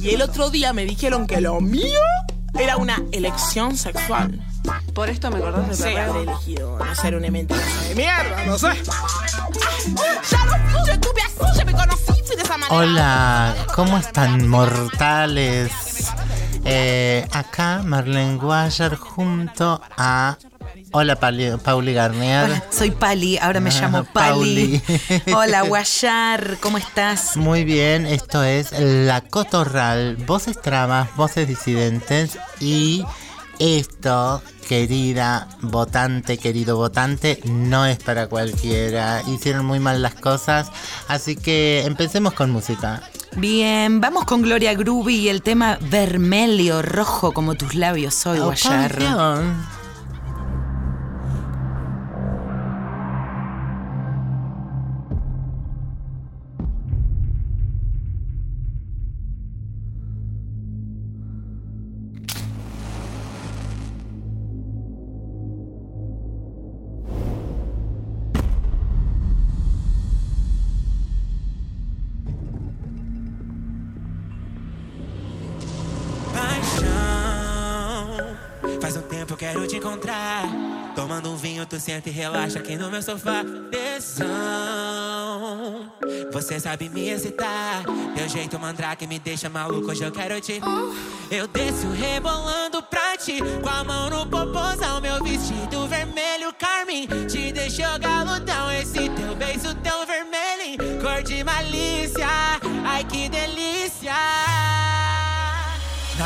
Y el otro día me dijeron que lo mío era una elección sexual. Por esto me acordás de Sí, habré elegido no ser una mentirosa de mierda, no sé. Ya lo fui, yo estuve así, ya me conocí, fui de esa manera. Hola, ¿cómo están mortales? Eh, acá Marlene Guayar junto a... Hola Pali- Pauli Garnier. Hola, soy Pali, ahora me Ah, llamo Pali. Pauli. Hola, Guayar, ¿cómo estás? Muy bien, esto es La Cotorral, voces trabas, voces disidentes y esto, querida votante, querido votante, no es para cualquiera. Hicieron muy mal las cosas, así que empecemos con música. Bien, vamos con Gloria Groovy y el tema Vermelio, rojo como tus labios soy, Oh, Guayar. canción. Tu senta e relaxa aqui no meu sofá. Tesão, você sabe me excitar. Teu jeito mandrake me deixa maluco, hoje eu quero te. Eu desço rebolando pra ti, com a mão no popozão. Meu vestido vermelho, carmim. Te deixou galudão, esse teu beijo tão vermelho. Cor de malícia, ai que delícia.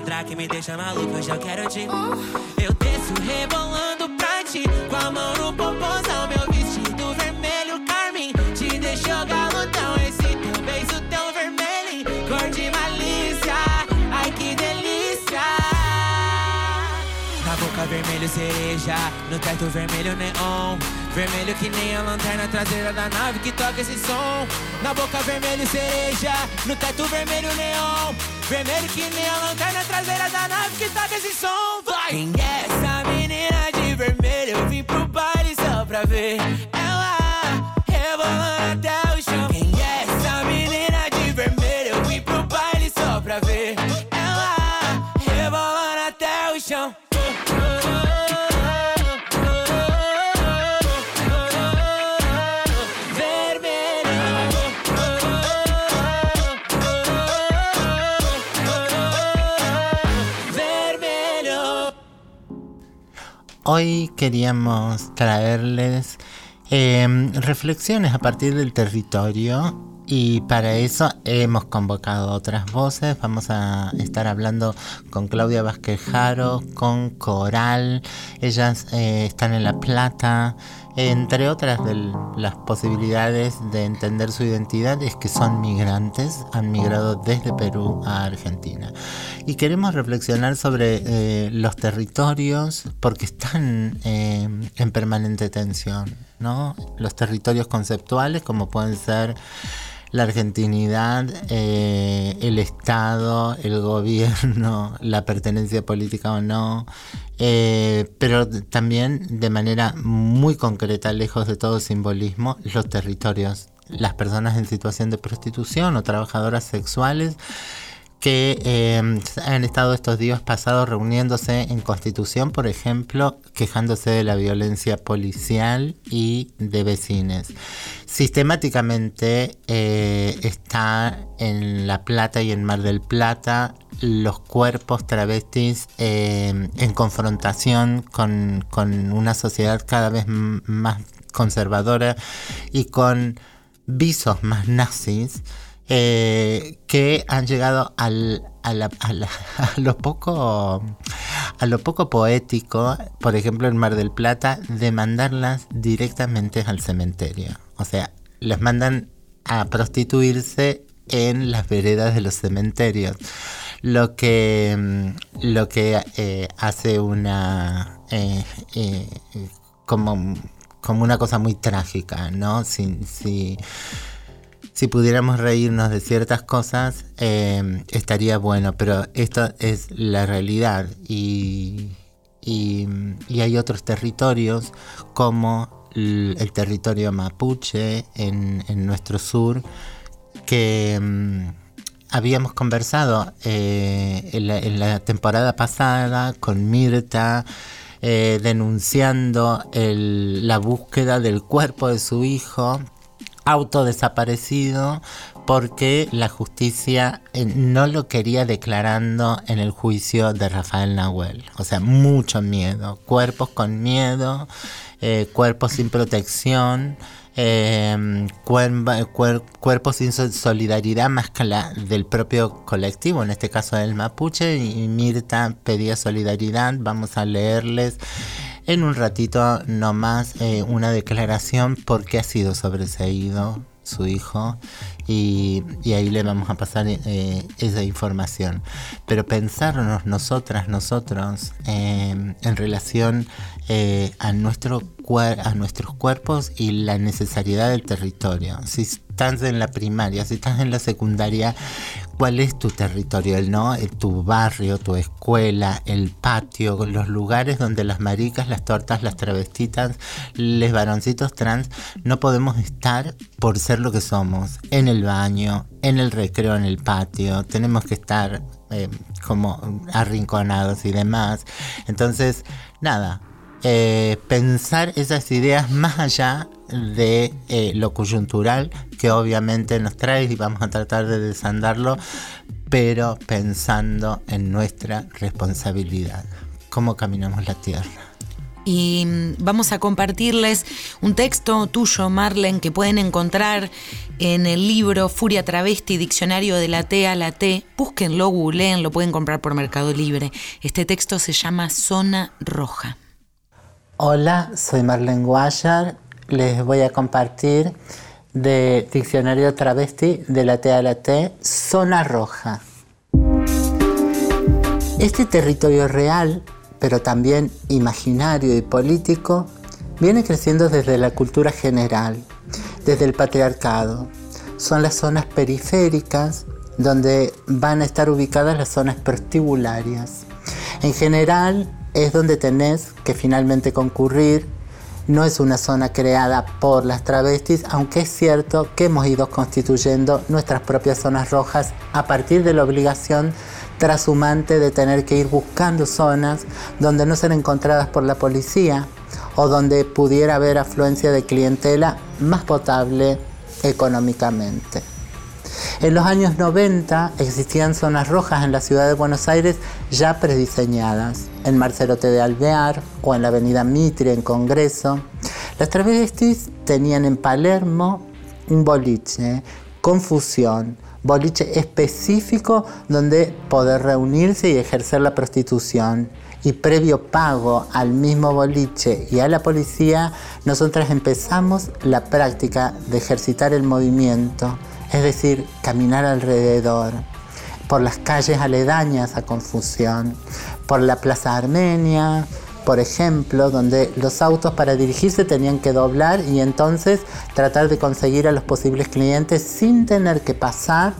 Jeito mandrake me deixa maluco, hoje eu quero te. Eu desço rebolando pra ti, com a mão no popozão. Meu vestido vermelho, carmim, te deixou galudão. Esse teu beijo tão vermelho, cor de malícia. Ai que delícia. Na boca vermelho cereja, no teto vermelho neon. Vermelho que nem a lanterna traseira da nave que toca esse som. Na boca vermelho cereja, no teto vermelho neon. Vermelho que nem a lanterna traseira da nave que toca esse som. Vai! Quem é essa menina de vermelho? Eu vim pro baile só pra ver Hoy queríamos traerles eh, reflexiones a partir del territorio y para eso hemos convocado otras voces. Vamos a estar hablando con Claudia Vázquez Jaro, con Coral. Ellas eh, están en La Plata. Entre otras de las posibilidades de entender su identidad es que son migrantes, han migrado desde Perú a Argentina. Y queremos reflexionar sobre eh, los territorios porque están eh, en permanente tensión, ¿no? Los territorios conceptuales como pueden ser la argentinidad, eh, el Estado, el gobierno, la pertenencia política o no, eh, pero también de manera muy concreta, lejos de todo simbolismo, los territorios, las personas en situación de prostitución o trabajadoras sexuales que eh, han estado estos días pasados reuniéndose en Constitución, por ejemplo, quejándose de la violencia policial y de vecines. Sistemáticamente eh, está en La Plata y en Mar del Plata los cuerpos travestis eh, en confrontación con, con una sociedad cada vez más conservadora y con visos más nazis eh, que han llegado al, a, la, a, la, lo poco a lo poco poético, por ejemplo en Mar del Plata, de mandarlas directamente al cementerio. O sea, les mandan a prostituirse en las veredas de los cementerios. Lo que, mm, lo que eh, hace una eh, como, como una cosa muy trágica, ¿no? Si, si, si pudiéramos reírnos de ciertas cosas, eh, estaría bueno, pero esto es la realidad y, y, hay otros territorios como el, territorio mapuche en, en, nuestro sur que um, habíamos conversado eh, en, la, en, la, temporada pasada con Mirta. Eh, denunciando el, la búsqueda del cuerpo de su hijo autodesaparecido porque la justicia eh, no lo quería declarando en el juicio de Rafael Nahuel. O sea, mucho miedo, cuerpos con miedo, eh, cuerpos sin protección. Cuer cuerpos sin solidaridad más que la del propio colectivo, en este caso del mapuche, y Mirta pedía solidaridad, vamos a leerles en un ratito nomás eh, una declaración porque ha sido sobreseído su hijo y, ahí le vamos a pasar eh, esa información. Pero pensarnos nosotras, nosotros, eh, en relación eh, a, nuestro, a nuestros cuerpos y la necesariedad del territorio. Si estás en la primaria, si estás en la secundaria, cuál es tu territorio, no, el, tu barrio, tu escuela, el patio, los lugares donde las maricas, las tortas, las travestitas, los varoncitos trans no podemos estar por ser lo que somos, en el baño, en el recreo, en el patio, tenemos que estar eh, como arrinconados y demás. Entonces, nada, eh, pensar esas ideas más allá de eh, lo coyuntural que obviamente nos trae y vamos a tratar de desandarlo, pero pensando en nuestra responsabilidad, cómo caminamos la tierra. Y mm, vamos a compartirles un texto tuyo, Marlen, que pueden encontrar en el libro Furia Travesti, Diccionario de la T a la T. Búsquenlo, googleen, lo pueden comprar por Mercado Libre. Este texto se llama Zona Roja. Hola, soy Marlene Guayar. Les voy a compartir de Diccionario Travesti de la T a la T, Zona Roja. Este territorio real, pero también imaginario y político, viene creciendo desde la cultura general, desde el patriarcado. Son las zonas periféricas donde van a estar ubicadas las zonas prostibularias. En general, es donde tenés que finalmente concurrir. No es una zona creada por las travestis, aunque es cierto que hemos ido constituyendo nuestras propias zonas rojas a partir de la obligación trashumante de tener que ir buscando zonas donde no sean encontradas por la policía o donde pudiera haber afluencia de clientela más potable económicamente. En los años 90 existían zonas rojas en la ciudad de Buenos Aires ya prediseñadas, en Marcelote de Alvear o en la avenida Mitre en Congreso. Las travestis tenían en Palermo un boliche, confusión, boliche específico donde poder reunirse y ejercer la prostitución. Y previo pago al mismo boliche y a la policía, nosotras empezamos la práctica de ejercitar el movimiento es decir, caminar alrededor, por las calles aledañas a Confusión, por la Plaza Armenia, por ejemplo, donde los autos para dirigirse tenían que doblar y entonces tratar de conseguir a los posibles clientes sin tener que pasar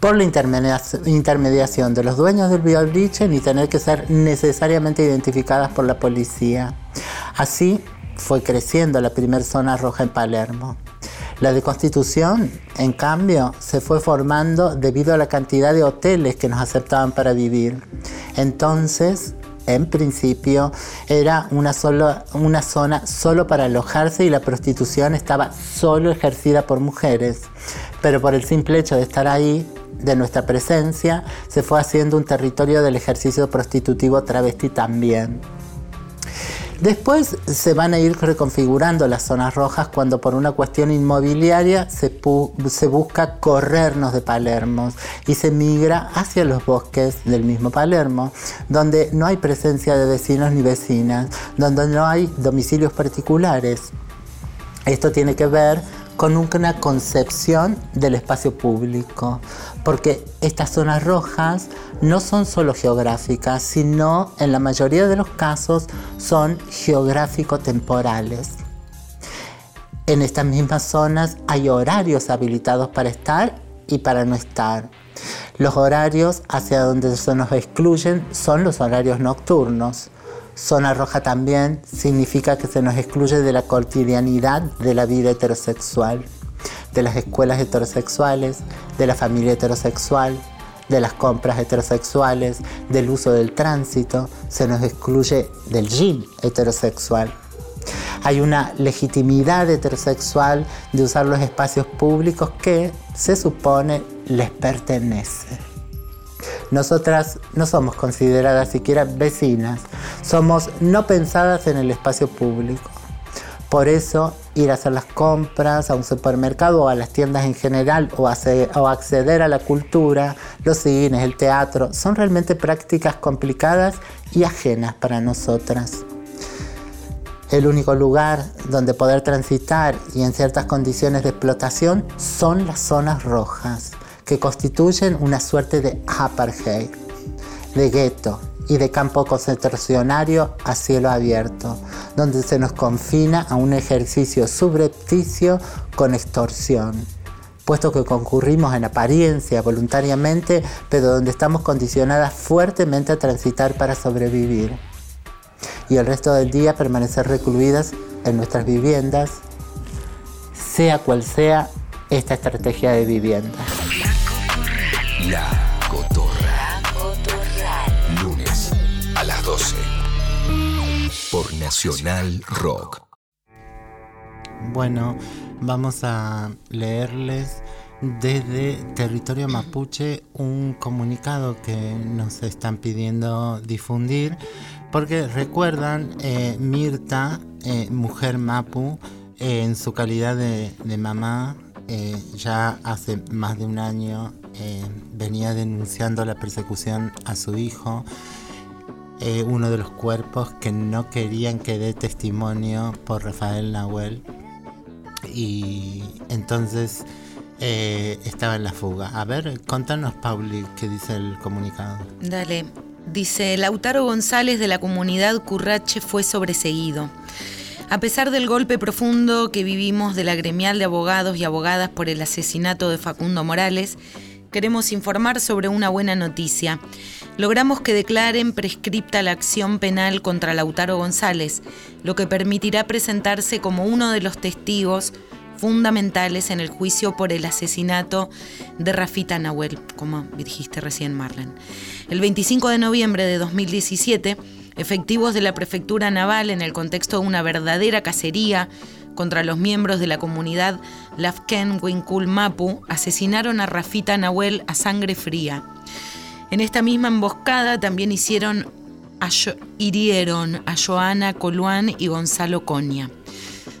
por la intermediación de los dueños del bioliche ni tener que ser necesariamente identificadas por la policía. Así fue creciendo la primera zona roja en Palermo. La de Constitución, en cambio, se fue formando debido a la cantidad de hoteles que nos aceptaban para vivir. Entonces, en principio, era una, zona solo para alojarse y la prostitución estaba solo ejercida por mujeres. Pero por el simple hecho de estar ahí, de nuestra presencia, se fue haciendo un territorio del ejercicio prostitutivo travesti también. Después se van a ir reconfigurando las zonas rojas cuando por una cuestión inmobiliaria se, busca corrernos de Palermo y se migra hacia los bosques del mismo Palermo, donde no hay presencia de vecinos ni vecinas, donde no hay domicilios particulares. Esto tiene que ver con una concepción del espacio público, porque estas zonas rojas no son solo geográficas, sino en la mayoría de los casos son geográfico-temporales. En estas mismas zonas hay horarios habilitados para estar y para no estar. Los horarios hacia donde se nos excluyen son los horarios nocturnos. Zona roja también significa que se nos excluye de la cotidianidad de la vida heterosexual, de las escuelas heterosexuales, de la familia heterosexual, de las compras heterosexuales, del uso del tránsito, se nos excluye del gym heterosexual. Hay una legitimidad heterosexual de usar los espacios públicos que se supone les pertenece. Nosotras no somos consideradas siquiera vecinas, somos no pensadas en el espacio público. Por eso, ir a hacer las compras a un supermercado o a las tiendas en general o, acceder a la cultura, los cines, el teatro, son realmente prácticas complicadas y ajenas para nosotras. El único lugar donde poder transitar y en ciertas condiciones de explotación son las zonas rojas que constituyen una suerte de apartheid, de gueto y de campo concentracionario a cielo abierto, donde se nos confina a un ejercicio subrepticio con extorsión, puesto que concurrimos en apariencia voluntariamente, pero donde estamos condicionadas fuertemente a transitar para sobrevivir. Y el resto del día permanecer recluidas en nuestras viviendas, sea cual sea esta estrategia de vivienda. La Cotorra. Lunes a las 12. Por Nacional Rock. Bueno, vamos a leerles desde territorio mapuche un comunicado que nos están pidiendo difundir, porque recuerdan, eh, Mirta, eh, mujer mapu, eh, en su calidad de, de mamá, ya hace más de un año eh, venía denunciando la persecución a su hijo, eh, uno de los cuerpos que no querían que dé testimonio por Rafael Nahuel. Y entonces eh, estaba en la fuga. A ver, contanos, Pauli, qué dice el comunicado. Dale. Dice, Lautaro González de la comunidad Currache fue sobreseguido. A pesar del golpe profundo que vivimos de la gremial de abogados y abogadas por el asesinato de Facundo Morales, queremos informar sobre una buena noticia. Logramos que declaren prescripta la acción penal contra Lautaro González, lo que permitirá presentarse como uno de los testigos fundamentales en el juicio por el asesinato de Rafita Nahuel, como dijiste recién Marlen. El 25 de noviembre de 2017, efectivos de la Prefectura Naval, en el contexto de una verdadera cacería contra los miembros de la comunidad Lafken Winkul Mapu asesinaron a Rafita Nahuel a sangre fría. En esta misma emboscada también hicieron hirieron a Joana Coluán y Gonzalo Coña.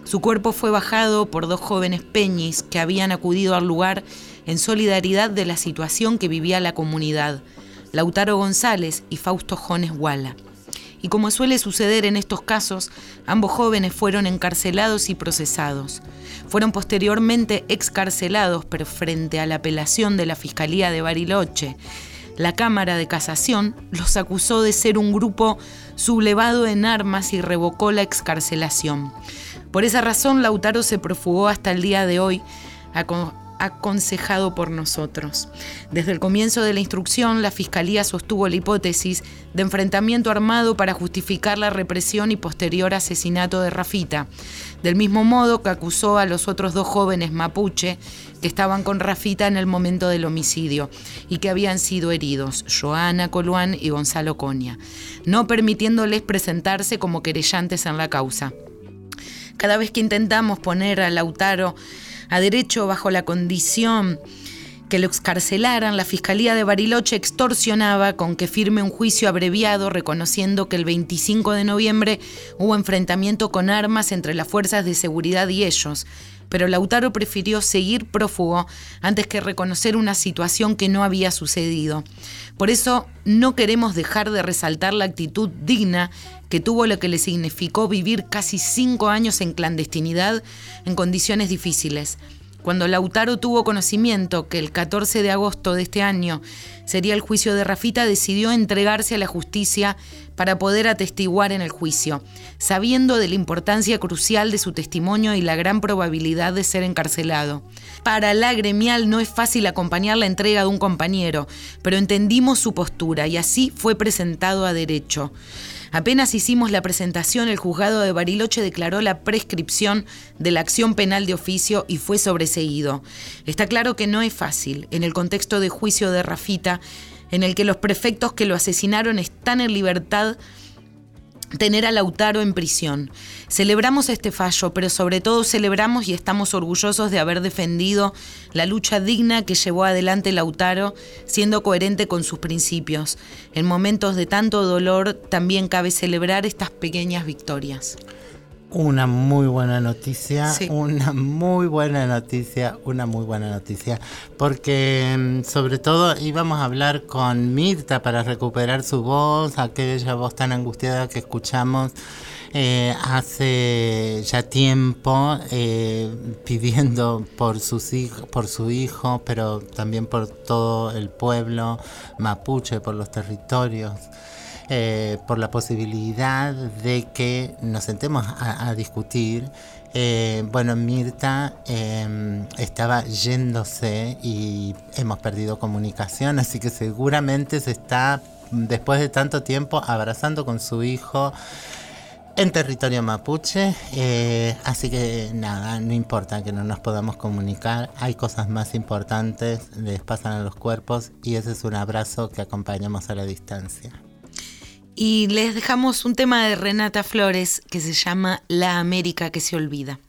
Su cuerpo fue bajado por dos jóvenes peñis que habían acudido al lugar en solidaridad de la situación que vivía la comunidad, Lautaro González y Fausto Jones Walla y como suele suceder en estos casos, ambos jóvenes fueron encarcelados y procesados. Fueron posteriormente excarcelados, pero frente a la apelación de la Fiscalía de Bariloche, la Cámara de Casación los acusó de ser un grupo sublevado en armas y revocó la excarcelación. Por esa razón, Lautaro se profugó hasta el día de hoy, aconsejado por nosotros. Desde el comienzo de la instrucción, la Fiscalía sostuvo la hipótesis de enfrentamiento armado para justificar la represión y posterior asesinato de Rafita, del mismo modo que acusó a los otros dos jóvenes mapuche que estaban con Rafita en el momento del homicidio y que habían sido heridos, Joana Coluán y Gonzalo Coña, no permitiéndoles presentarse como querellantes en la causa. Cada vez que intentamos poner a Lautaro a derecho bajo la condición que lo excarcelaran, la Fiscalía de Bariloche extorsionaba con que firme un juicio abreviado reconociendo que el 25 de noviembre hubo enfrentamiento con armas entre las fuerzas de seguridad y ellos, pero Lautaro prefirió seguir prófugo antes que reconocer una situación que no había sucedido. Por eso no queremos dejar de resaltar la actitud digna que tuvo lo que le significó vivir casi cinco años en clandestinidad en condiciones difíciles. Cuando Lautaro tuvo conocimiento que el 14 de agosto de este año sería el juicio de Rafita, decidió entregarse a la justicia para poder atestiguar en el juicio, sabiendo de la importancia crucial de su testimonio y la gran probabilidad de ser encarcelado. Para la gremial no es fácil acompañar la entrega de un compañero, pero entendimos su postura y así fue presentado a derecho. Apenas hicimos la presentación, el juzgado de Bariloche declaró la prescripción de la acción penal de oficio y fue sobreseído. Está claro que no es fácil, en el contexto de juicio de Rafita, en el que los prefectos que lo asesinaron están en libertad tener a Lautaro en prisión. Celebramos este fallo, pero sobre todo celebramos y estamos orgullosos de haber defendido la lucha digna que llevó adelante Lautaro, siendo coherente con sus principios. En momentos de tanto dolor también cabe celebrar estas pequeñas victorias. Una muy buena noticia, una muy buena noticia, una muy buena noticia, porque mm, sobre todo íbamos a hablar con Mirta para recuperar su voz, aquella voz tan angustiada que escuchamos eh, hace ya tiempo eh, pidiendo por sus hijos, por su hijo, pero también por todo el pueblo mapuche, por los territorios. Eh, por la posibilidad de que nos sentemos a, discutir. Eh, bueno, Mirta em, estaba yéndose y hemos perdido comunicación, así que seguramente se está, después de tanto tiempo, abrazando con su hijo en territorio mapuche, eh, así que nada, no importa que no nos podamos comunicar, hay cosas más importantes, les pasan a los cuerpos y ese es un abrazo que acompañamos a la distancia. Y les dejamos un tema de Renata Flores que se llama La América que se olvida.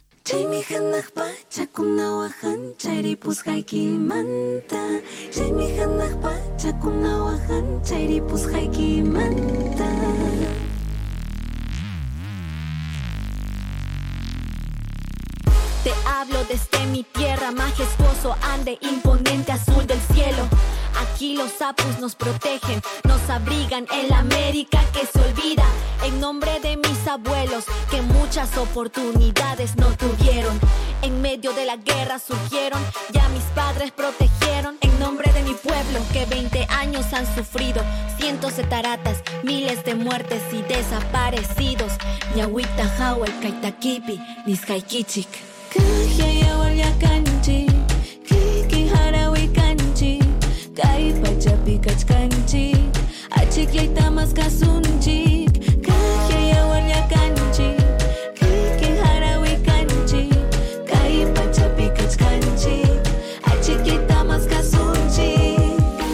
Te hablo desde mi tierra, majestuoso ande, imponente azul del cielo. Aquí los sapos nos protegen, nos abrigan en la América que se olvida. En nombre de mis abuelos que muchas oportunidades no tuvieron. En medio de la guerra surgieron, ya mis padres protegieron. En nombre de mi pueblo que 20 años han sufrido. Cientos de taratas, miles de muertes y desaparecidos. Yahuita Howell, Kaitakipi, Nizkaikichik.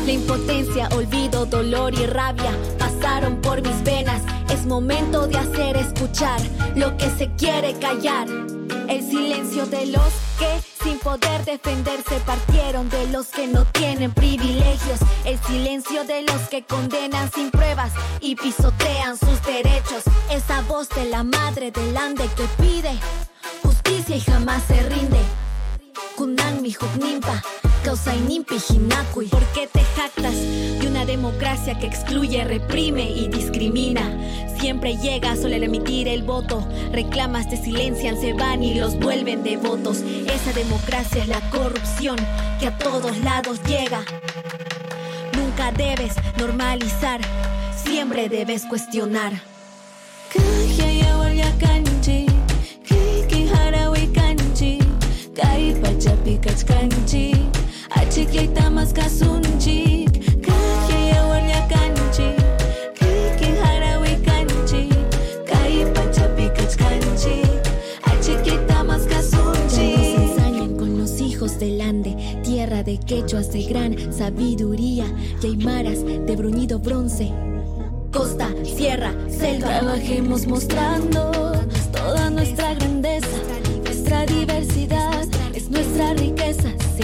La impotencia, olvido, dolor y rabia pasaron por mis venas. Es momento de hacer escuchar lo que se quiere callar. El silencio de los poder defenderse partieron de los que no tienen privilegios. El silencio de los que condenan sin pruebas y pisotean sus derechos. Esa voz de la madre del ande que pide justicia y jamás se rinde. Kunan mi causa. ¿Por qué te jactas de una democracia que excluye, reprime y discrimina? Siempre llega solo al emitir el voto. Reclamas, te silencian, se van y los vuelven devotos. Esa democracia es la corrupción que a todos lados llega. Nunca debes normalizar, siempre debes cuestionar. Kay pachapi kachkanchik achiklaytamas kasunchik kaqlla yawarlla kanchik kikin harawi kanchik kay pachapi kachkanchik achiklaytamas kasunchik nos ensañan con los hijos del Ande tierra de quechuas de gran sabiduría. Y aymaras de bruñido bronce. Costa, sierra, selva. Trabajemos mostrando toda nuestra grandeza, nuestra diversidad es nuestra riqueza. Sí,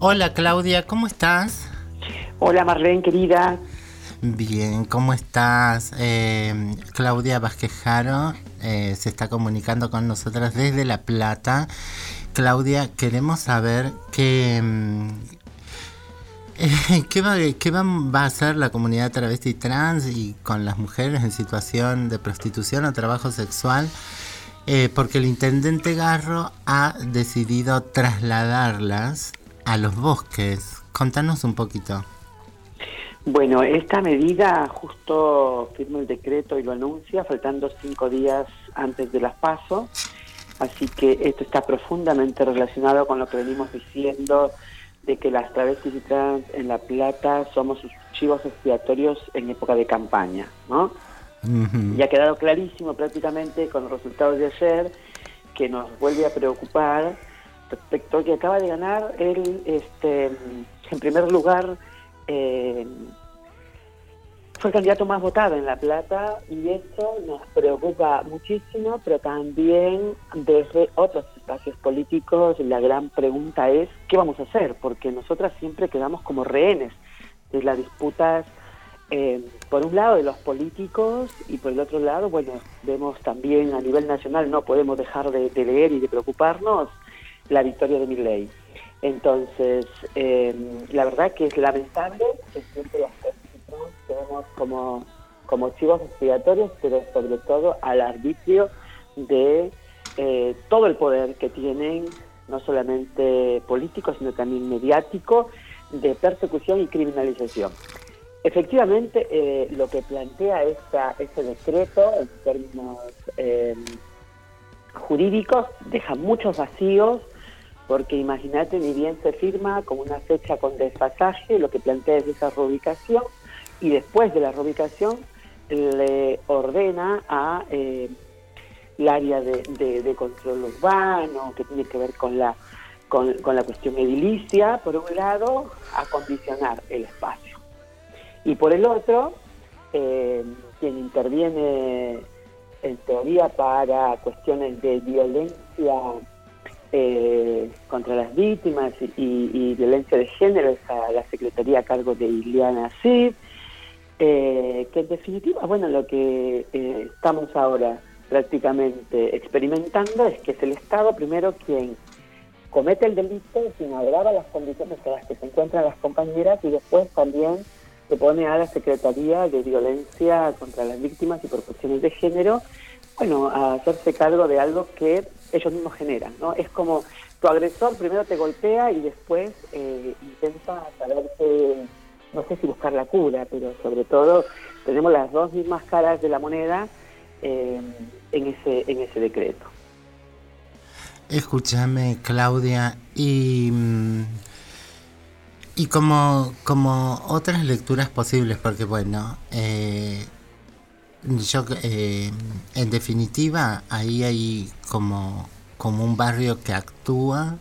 Hola Claudia, ¿cómo estás? Hola Marlene, querida. Bien, ¿cómo estás? Eh, Claudia Vasquejaro eh, se está comunicando con nosotras desde La Plata. Claudia, queremos saber qué, mm, eh, qué, va, qué va, va a hacer la comunidad travesti trans y con las mujeres en situación de prostitución o trabajo sexual, eh, porque el intendente Garro ha decidido trasladarlas a los bosques. Contanos un poquito. Bueno, esta medida justo firma el decreto y lo anuncia, faltando cinco días antes de las pasos. Así que esto está profundamente relacionado con lo que venimos diciendo de que las travestis y trans en La Plata somos sus chivos expiatorios en época de campaña, ¿no? Y ha quedado clarísimo prácticamente con los resultados de ayer que nos vuelve a preocupar respecto que acaba de ganar él, este, en primer lugar, eh, fue el candidato más votado en La Plata y eso nos preocupa muchísimo, pero también desde otros espacios políticos la gran pregunta es ¿qué vamos a hacer? Porque nosotras siempre quedamos como rehenes de las disputas, eh, por un lado de los políticos y por el otro lado, bueno, vemos también a nivel nacional, no podemos dejar de, de leer y de preocuparnos la victoria de Milley. Entonces, eh, la verdad que es lamentable que siempre las personas quedemos como, como chivos expiatorios, pero sobre todo al arbitrio de eh, todo el poder que tienen, no solamente político, sino también mediático, de persecución y criminalización. Efectivamente, eh, lo que plantea esta, este decreto en términos eh, jurídicos deja muchos vacíos, porque imagínate, ni bien se firma con una fecha con desfasaje, lo que plantea es esa reubicación, y después de la reubicación le ordena a eh, área de, control urbano, que tiene que ver con la, con, la cuestión edilicia, por un lado, a condicionar el espacio. Y por el otro, eh, quien interviene en teoría para cuestiones de violencia eh, contra las víctimas y, y- violencia de género es a la Secretaría a cargo de Ileana Cid, eh, que en definitiva, bueno, lo que eh, estamos ahora prácticamente experimentando es que es el Estado primero quien comete el delito, quien agrava las condiciones en las que se encuentran las compañeras y después también se pone a la Secretaría de Violencia contra las Víctimas y por cuestiones de género, bueno, a hacerse cargo de algo que ellos mismos generan, ¿no? Es como tu agresor primero te golpea y después eh, intenta saberse, no sé si buscar la cura, pero sobre todo tenemos las dos mismas caras de la moneda eh, en ese en ese decreto. Escúchame, Claudia, y, mm, y como, como otras lecturas posibles, porque bueno, eh, yo eh, en definitiva ahí hay como, como un barrio que actúa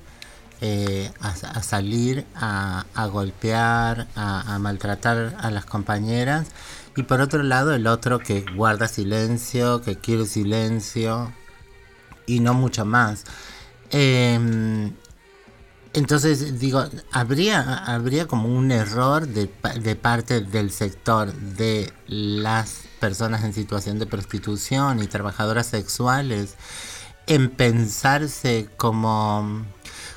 eh, a, salir a, golpear, a, maltratar a las compañeras, y por otro lado el otro que guarda silencio, que quiere silencio, y no mucho más. Eh, entonces, digo, ¿habría, habría como un error de, de parte del sector de las personas en situación de prostitución y trabajadoras sexuales en pensarse como,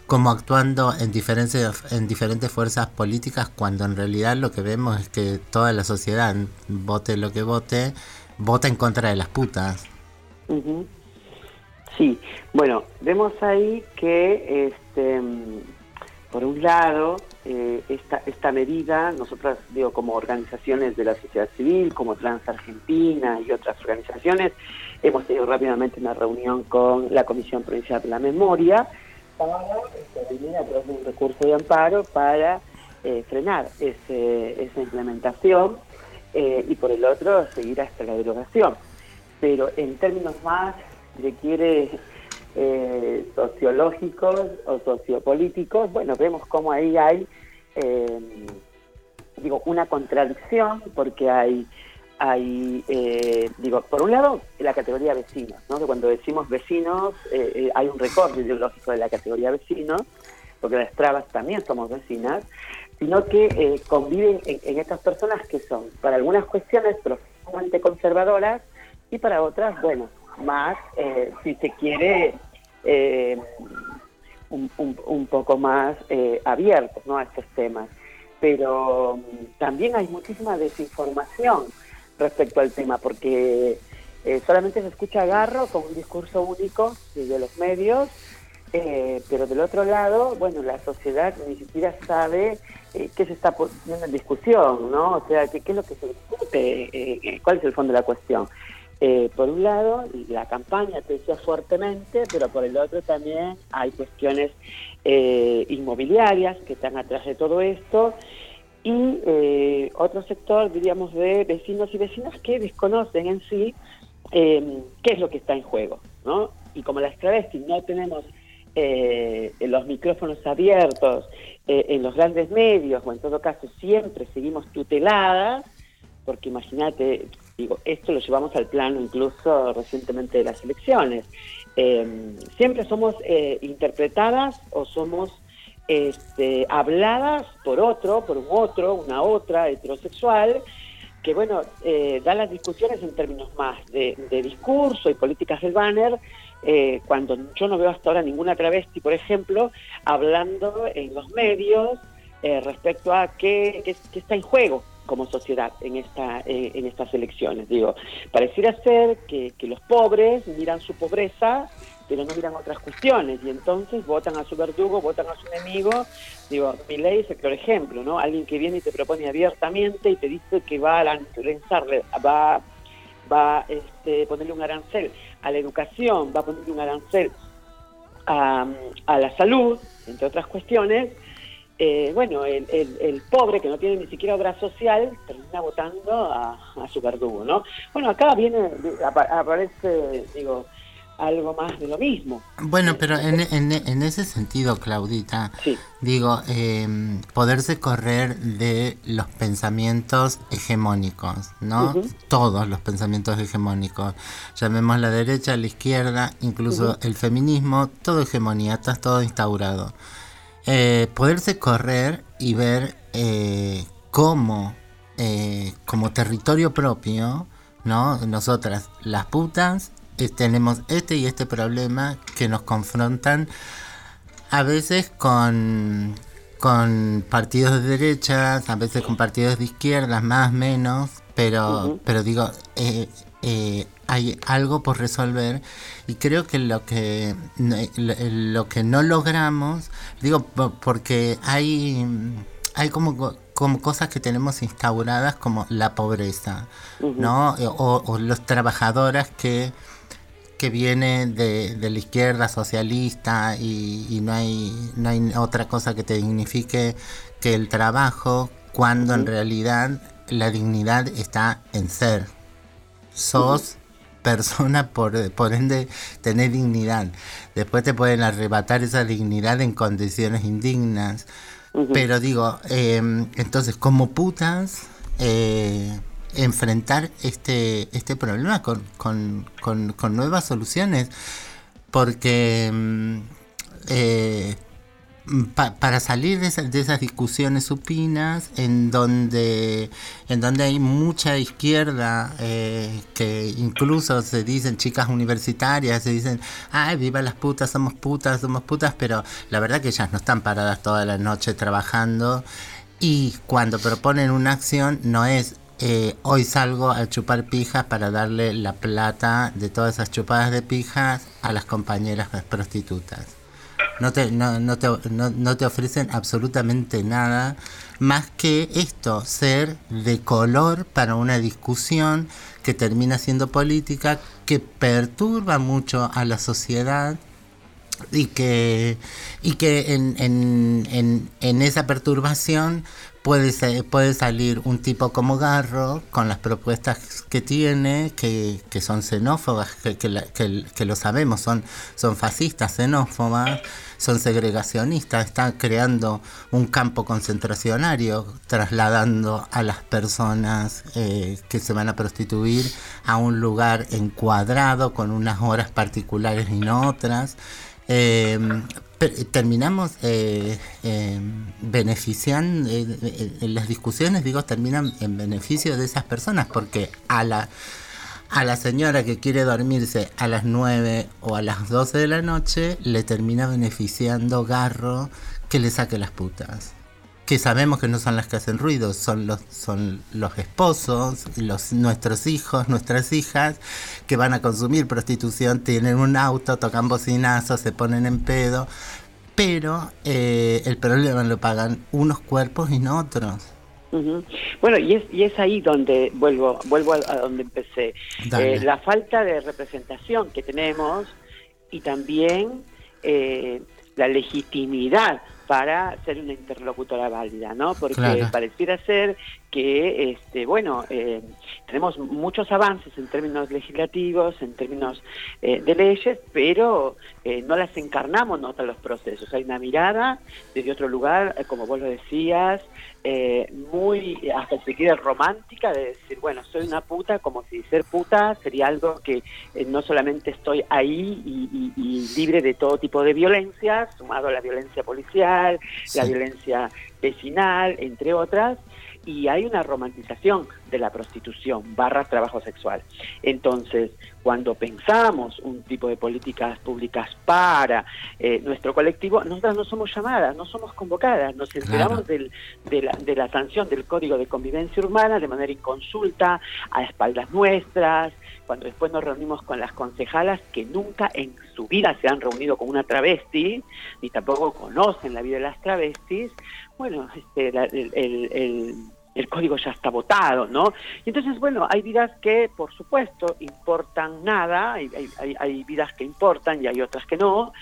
como actuando en diferentes, en diferentes fuerzas políticas cuando en realidad lo que vemos es que toda la sociedad, vote lo que vote, vota en contra de las putas. Sí, bueno, vemos ahí que, este, por un lado, eh, esta, esta medida, nosotras, digo, como organizaciones de la sociedad civil, como Trans Argentina y otras organizaciones, hemos tenido rápidamente una reunión con la Comisión Provincial de la Memoria para intervenir a través de un recurso de amparo para eh, frenar ese, esa implementación eh, y por el otro seguir hasta la derogación. Pero en términos más, si le quiere, eh, sociológicos o sociopolíticos, bueno, vemos cómo ahí hay, eh, digo, una contradicción, porque hay, hay eh, digo, por un lado, la categoría vecinos, ¿no? Cuando decimos vecinos, eh, hay un recorte ideológico de la categoría vecinos, porque las trabas también somos vecinas, sino que conviven en, estas personas que son, para algunas cuestiones, profundamente conservadoras y para otras, bueno, más, si se quiere, un, un- poco más eh, abiertos ¿no? a estos temas. Pero mm, también hay muchísima desinformación respecto al tema, porque eh, solamente se escucha agarro con un discurso único de los medios, eh, pero del otro lado, bueno, la sociedad ni siquiera sabe eh, qué se está poniendo en discusión, ¿no? O sea, qué, qué es lo que se discute, eh, cuál es el fondo de la cuestión. Eh, por un lado, la campaña creció fuertemente, pero por el otro también hay cuestiones eh, inmobiliarias que están atrás de todo esto y eh, otro sector, diríamos, de vecinos y vecinas que desconocen en sí eh, qué es lo que está en juego, ¿no? Y como las travestis no tenemos eh, los micrófonos abiertos en los grandes medios, o en todo caso siempre seguimos tuteladas, porque imagínate, digo, esto lo llevamos al plano incluso recientemente de las elecciones. Eh, siempre somos eh, interpretadas o somos este, habladas por otro, por un otro, una otra heterosexual, que bueno, eh, da las discusiones en términos más de, discurso y políticas del banner, eh, cuando yo no veo hasta ahora ninguna travesti, por ejemplo, hablando en los medios eh, respecto a qué, qué- qué está en juego como sociedad en esta eh, en estas elecciones. Digo, pareciera ser que, que los pobres miran su pobreza, pero no miran otras cuestiones, y entonces votan a su verdugo, votan a su enemigo. Digo, mi ley es el claro ejemplo, ¿no? Alguien que viene y te propone abiertamente y te dice que va a lanzarle, va va este, ponerle un arancel a la educación, va a ponerle un arancel a, a la salud, entre otras cuestiones, eh, bueno, el, el- el pobre que no tiene ni siquiera obra social termina votando a, a su verdugo, ¿no? Bueno, acá viene, apa- aparece, digo, algo más de lo mismo. Bueno, pero en, en- en ese sentido, Claudita, Sí. digo, eh, poderse correr de los pensamientos hegemónicos, ¿no? Todos los pensamientos hegemónicos. Llamemos la derecha, la izquierda, incluso el feminismo, todo hegemonía, está todo instaurado. Eh, poderse correr y ver eh, cómo, eh, como territorio propio, ¿no? Nosotras, las putas, tenemos este y este problema que nos confrontan a veces con, con partidos de derechas, a veces con partidos de izquierdas, más menos, pero, pero digo, eh, eh, hay algo por resolver. Y creo que lo que lo, que no logramos, digo, po- porque hay, hay como, co- como cosas que tenemos instauradas como la pobreza, ¿no? O, o los trabajadoras que que viene de, de la izquierda socialista y, y no hay no hay otra cosa que te dignifique que el trabajo cuando en realidad la dignidad está en ser. Sos persona por, por ende tener dignidad. Después te pueden arrebatar esa dignidad en condiciones indignas. Pero digo eh, entonces como putas eh, enfrentar este este problema con, con, con, con nuevas soluciones. Porque mm, eh, para salir de, esas discusiones supinas en donde en donde hay mucha izquierda eh, que incluso se dicen chicas universitarias se dicen ay viva las putas somos putas somos putas pero la verdad que ellas no están paradas toda la noche trabajando. Y cuando proponen una acción no es eh, hoy salgo a chupar pijas para darle la plata de todas esas chupadas de pijas a las compañeras prostitutas no te, no, no, te, no, te ofrecen absolutamente nada más que esto, ser de color para una discusión que termina siendo política, que perturba mucho a la sociedad y que, y que en, en, en, en esa perturbación puede, puede salir un tipo como Garro con las propuestas que tiene, que, que son xenófobas, que, que, que, lo sabemos, son, son fascistas, xenófobas, son segregacionistas, están creando un campo concentracionario, trasladando a las personas eh, que se van a prostituir a un lugar encuadrado con unas horas particulares y no otras. Eh, terminamos eh, em, beneficiando, eh, eh, las discusiones, digo, terminan en beneficio de esas personas, porque a la, a la señora que quiere dormirse a las 9 o a las 12 de la noche, le termina beneficiando Garro que le saque las putas que sabemos que no son las que hacen ruido, son los, son los esposos, los, nuestros hijos, nuestras hijas, que van a consumir prostitución, tienen un auto, tocan bocinazos, se ponen en pedo, pero eh, el problema lo pagan unos cuerpos y no otros. Bueno, y es, y es ahí donde vuelvo, vuelvo a, donde empecé. Eh, la falta de representación que tenemos y también eh, la legitimidad para ser una interlocutora válida, ¿no? Porque pareciera ser que, este, bueno, eh, tenemos muchos avances en términos legislativos, en términos eh, de leyes, pero eh, no las encarnamos en los procesos. Hay una mirada desde otro lugar, como vos lo decías, muy, hasta si quiere, romántica, de decir, bueno, soy una puta, como si ser puta sería algo que no solamente estoy ahí y, y, libre de todo tipo de violencia, sumado a la violencia policial, la violencia vecinal, entre otras, y hay una romantización de la prostitución barra trabajo sexual. Entonces, cuando pensamos un tipo de políticas públicas para eh, nuestro colectivo, nosotras no somos llamadas, no somos convocadas, nos enteramos de, la, de la sanción del Código de Convivencia Urbana de manera inconsulta, a espaldas nuestras, cuando después nos reunimos con las concejalas que nunca en su vida se han reunido con una travesti, ni tampoco conocen la vida de las travestis, bueno, este, el, código ya está votado, ¿no? Y entonces, bueno, hay vidas que, por supuesto, importan nada, hay, hay, hay vidas que importan y hay otras que no,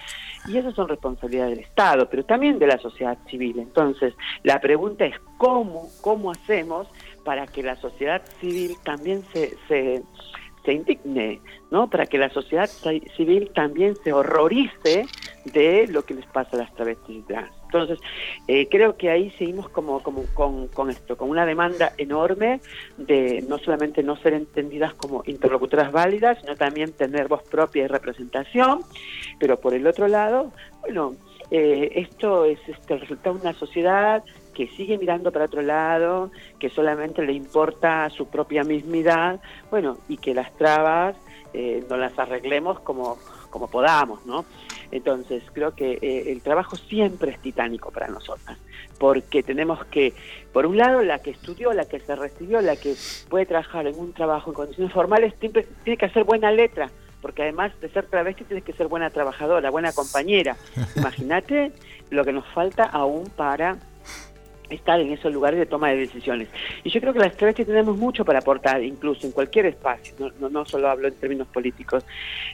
y eso son responsabilidades del Estado, pero también de la sociedad civil. Entonces, la pregunta es cómo, cómo hacemos para que la sociedad civil también se se indigne, ¿no? Para que la sociedad civil también se horrorice de lo que les pasa a las travestis trans. Entonces, eh, creo que ahí seguimos como, como con, con, esto, con una demanda enorme de no solamente no ser entendidas como interlocutoras válidas, sino también tener voz propia y representación, pero por el otro lado, bueno, eh, esto es este, el resultado de una sociedad que sigue mirando para otro lado, que solamente le importa su propia mismidad, bueno, y que las trabas eh, no las arreglemos como, como podamos, ¿no? Entonces, creo que eh, el trabajo siempre es titánico para nosotras, porque tenemos que, por un lado, la que estudió, la que se recibió, la que puede trabajar en un trabajo en condiciones formales, tiene que hacer buena letra, porque además de ser travesti tienes que ser buena trabajadora, buena compañera. Imagínate lo que nos falta aún para estar en esos lugares de toma de decisiones. Y yo creo que las travestis tenemos mucho para aportar, incluso en cualquier espacio, no, no, solo hablo en términos políticos,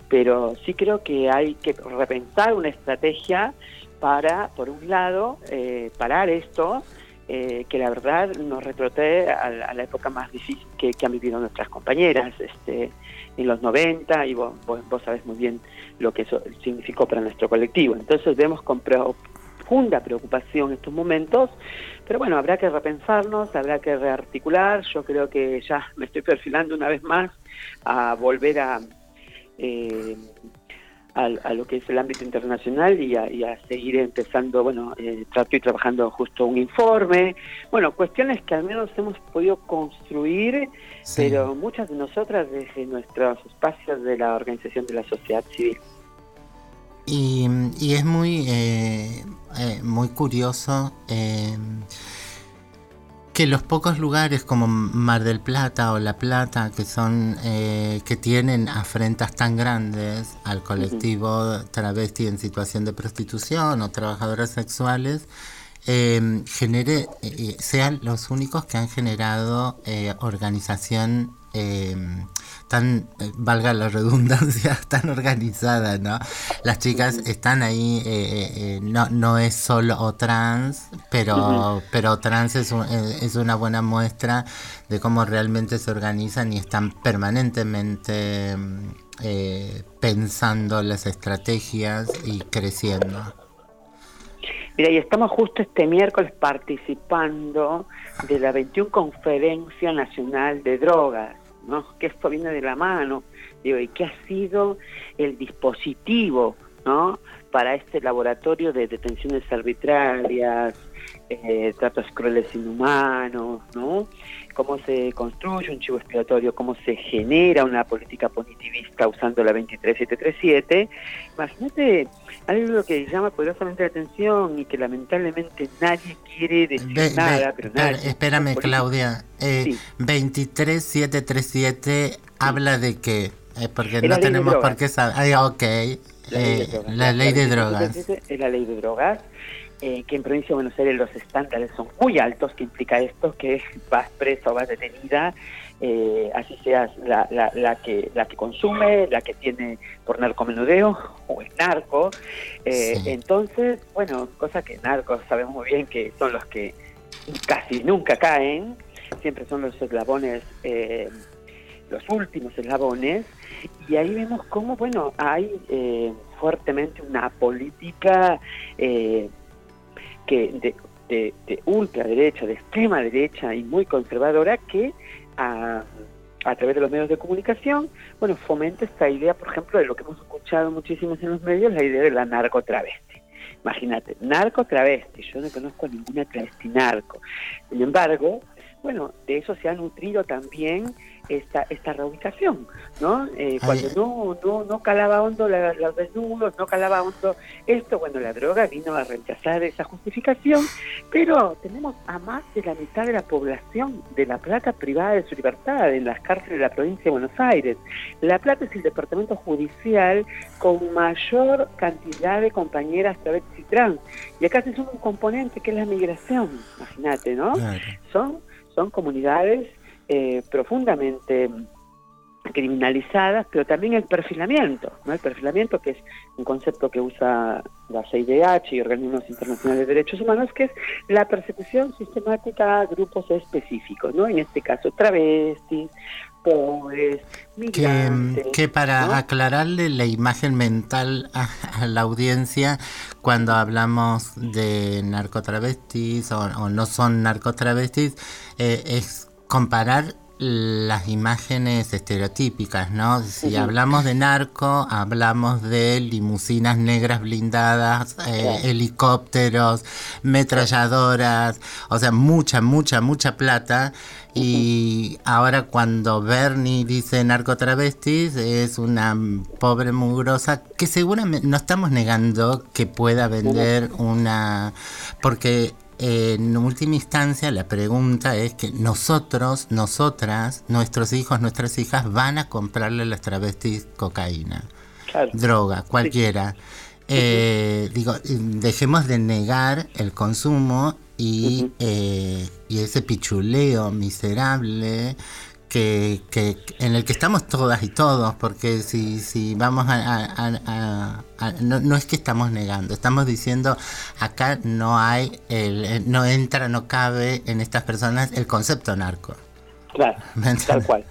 pero sí creo que hay que repensar una estrategia para, por un lado, eh, parar esto, eh, que la verdad nos retrotrae a, la época más difícil que, han vivido nuestras compañeras este, en los 90, y vos, vos, sabés muy bien lo que eso significó para nuestro colectivo. Entonces vemos con profunda preocupación estos momentos, pero bueno, habrá que repensarnos, habrá que rearticular, yo creo que ya me estoy perfilando una vez más a volver a... Eh, a lo que es el ámbito internacional y a, y a seguir empezando, bueno, eh, estoy trabajando justo un informe, bueno, cuestiones que al menos hemos podido construir, pero muchas de nosotras desde nuestros espacios de la organización de la sociedad civil. Y, y es muy, eh, eh, muy curioso. Eh, que los pocos lugares como Mar del Plata o La Plata que son eh, que tienen afrentas tan grandes al colectivo travesti en situación de prostitución o trabajadoras sexuales eh, genere eh, sean los únicos que han generado organización tan, eh, valga la redundancia, tan organizada, ¿no? Las chicas están ahí, eh, eh, no, no es solo o trans, pero, pero trans es, es una buena muestra de cómo realmente se organizan y están permanentemente pensando las estrategias y creciendo. Mira, y estamos justo este miércoles participando de la 21 Conferencia Nacional de Drogas que esto viene de la mano, digo, y qué ha sido el dispositivo ¿no? para este laboratorio de detenciones arbitrarias, eh, tratos crueles inhumanos, ¿no? Cómo se construye un chivo expiatorio, cómo se genera una política punitivista usando la 23737. Imagínate algo que llama poderosamente la atención y que lamentablemente nadie quiere decir nada. pero espérame, Claudia. Eh, 23737 habla de qué? Eh, porque no tenemos por qué saber. ok. La ley de drogas. Es la ley de drogas eh, que en provincia de Buenos Aires los estándares son muy altos, que implica esto, que vas preso o vas detenida, eh, así seas la, la, que, la que consume, la que tiene por narcomenudeo o es narco. Eh, entonces, bueno, cosa que narcos sabemos muy bien que son los que casi nunca caen, siempre son los eslabones, los últimos eslabones, y ahí vemos cómo, bueno, hay fuertemente una política que de, de, de, ultraderecha, de extrema derecha y muy conservadora que a, a, través de los medios de comunicación, bueno, fomenta esta idea, por ejemplo, de lo que hemos escuchado muchísimos en los medios, la idea de la narcotravesti. Imagínate, narcotravesti, yo no conozco ninguna travesti narco. Sin embargo, bueno, de eso se ha nutrido también esta, esta reubicación, ¿no? Eh, cuando no, no, no calaba hondo los desnudos, no calaba hondo esto, bueno, la droga vino a rechazar esa justificación, pero tenemos a más de la mitad de la población de La Plata privada de su libertad en las cárceles de la provincia de Buenos Aires. La Plata es el departamento judicial con mayor cantidad de compañeras travestis y trans, y acá se suma un componente que es la migración, imagínate, ¿no? Son, son comunidades eh, profundamente criminalizadas, pero también el perfilamiento, ¿no? el perfilamiento que es un concepto que usa la CIDH y organismos internacionales de derechos humanos, que es la persecución sistemática a grupos específicos, ¿no? en este caso travestis, pobres, migrantes. Que, para aclararle la imagen mental a, la audiencia, cuando hablamos de narcotravestis o, o no son narcotravestis, eh, es comparar las imágenes estereotípicas, ¿no? Si hablamos de narco, hablamos de limusinas negras blindadas, eh, helicópteros, metralladoras, o sea, mucha, mucha, mucha plata. Y ahora cuando Bernie dice narcotravestis, es una pobre mugrosa que seguramente no estamos negando que pueda vender una... porque en última instancia la pregunta es que nosotros, nosotras, nuestros hijos, nuestras hijas van a comprarle a las travestis cocaína, droga, cualquiera. Eh, digo, dejemos de negar el consumo y, eh, y ese pichuleo miserable que, que, en el que estamos todas y todos, porque si, si vamos a... no, es que estamos negando, estamos diciendo acá no hay, el, no entra, no cabe en estas personas el concepto narco. Claro, tal cual.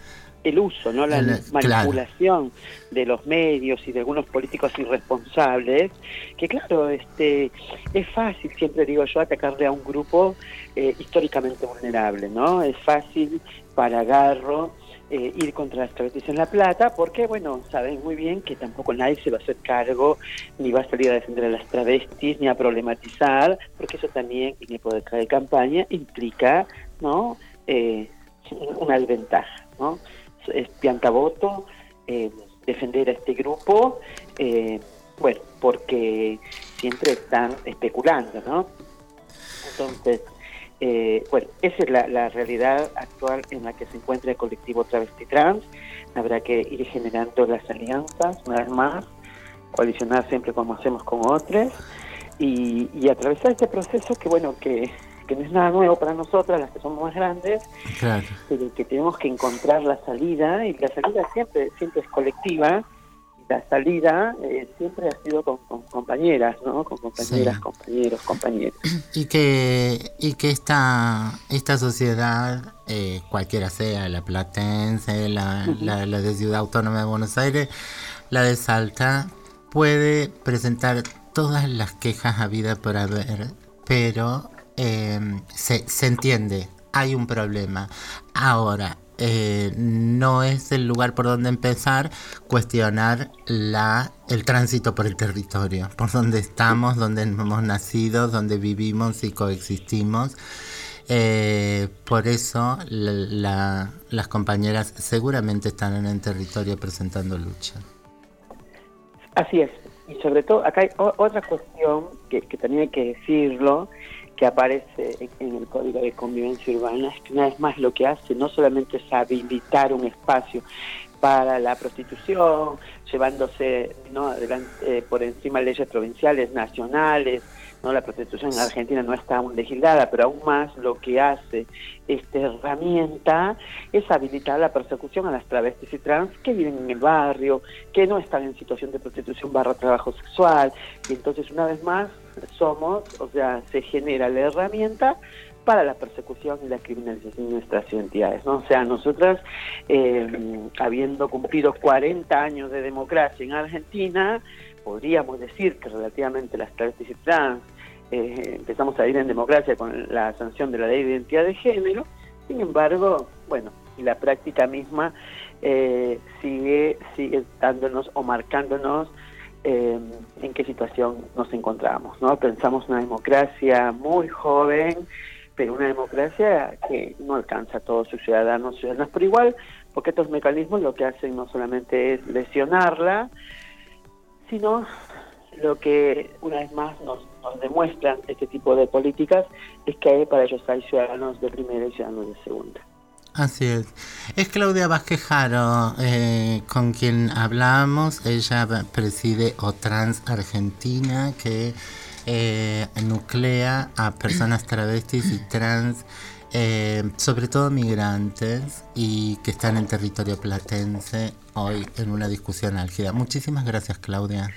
El uso, no la manipulación de los medios y de algunos políticos irresponsables, que claro, este es fácil, siempre digo yo, atacarle a un grupo eh, históricamente vulnerable, ¿no? Es fácil para Garro eh, ir contra las travestis en La Plata, porque, bueno, saben muy bien que tampoco nadie se va a hacer cargo, ni va a salir a defender a las travestis, ni a problematizar, porque eso también, en época de campaña, implica, ¿no?, eh, una desventaja, ¿no? Es piantavoto, eh, defender a este grupo, eh, bueno, porque siempre están especulando, ¿no? Entonces, eh, bueno, esa es la, la, realidad actual en la que se encuentra el colectivo travesti trans. Habrá que ir generando las alianzas, una vez más, coalicionar siempre como hacemos con otros y, y atravesar este proceso que, bueno, que, que no es nada nuevo para nosotras, las que somos más grandes, Claro. pero que tenemos que encontrar la salida y la salida siempre, siempre es colectiva. La salida eh, siempre ha sido con, con compañeras, ¿no? Con compañeras, Sí. compañeros, compañeros. Y que, y que esta, esta sociedad, eh, cualquiera sea, la platense, la, la, la de Ciudad Autónoma de Buenos Aires, la de Salta, puede presentar todas las quejas habidas por haber, pero eh, se, se entiende, hay un problema. Ahora, eh, no es el lugar por donde empezar cuestionar la, el tránsito por el territorio, por donde estamos, donde hemos nacido, donde vivimos y coexistimos. Eh, por eso la- la- las compañeras seguramente están en el territorio presentando lucha. Así es. Y sobre todo, acá hay otra cuestión que, que que decirlo, aparece en, en el Código de Convivencia Urbana, es que una vez más lo que hace no solamente es habilitar un espacio para la prostitución, llevándose ¿no? adelante, eh, por encima leyes provinciales, nacionales, no la prostitución en Argentina no está aún legislada, pero aún más lo que hace esta herramienta es habilitar la persecución a las travestis y trans que viven en el barrio, que no están en situación de prostitución barra trabajo sexual, y entonces una vez más somos, o sea, se genera la herramienta para la persecución y la criminalización de nuestras identidades, ¿no? O sea, nosotras, eh, habiendo cumplido 40 años de democracia en Argentina, podríamos decir que relativamente las travestis trans eh, empezamos a ir en democracia con la sanción de la ley de identidad de género, sin embargo, bueno, la práctica misma eh, sigue, sigue dándonos o marcándonos eh, en qué situación nos encontramos, ¿no? Pensamos una democracia muy joven, pero una democracia que no alcanza a todos sus ciudadanos ciudadanas por igual, porque estos mecanismos lo que hacen no solamente es lesionarla, sino lo que una vez más nos, nos demuestran este tipo de políticas es que para ellos hay ciudadanos de primera y ciudadanos de segunda. Así es. Es Claudia Vázquez Jaro, eh, con quien hablamos. Ella preside OTRANS Argentina, que eh, nuclea a personas travestis y trans, eh, sobre todo migrantes, y que están en territorio platense hoy en una discusión álgida. Muchísimas gracias, Claudia.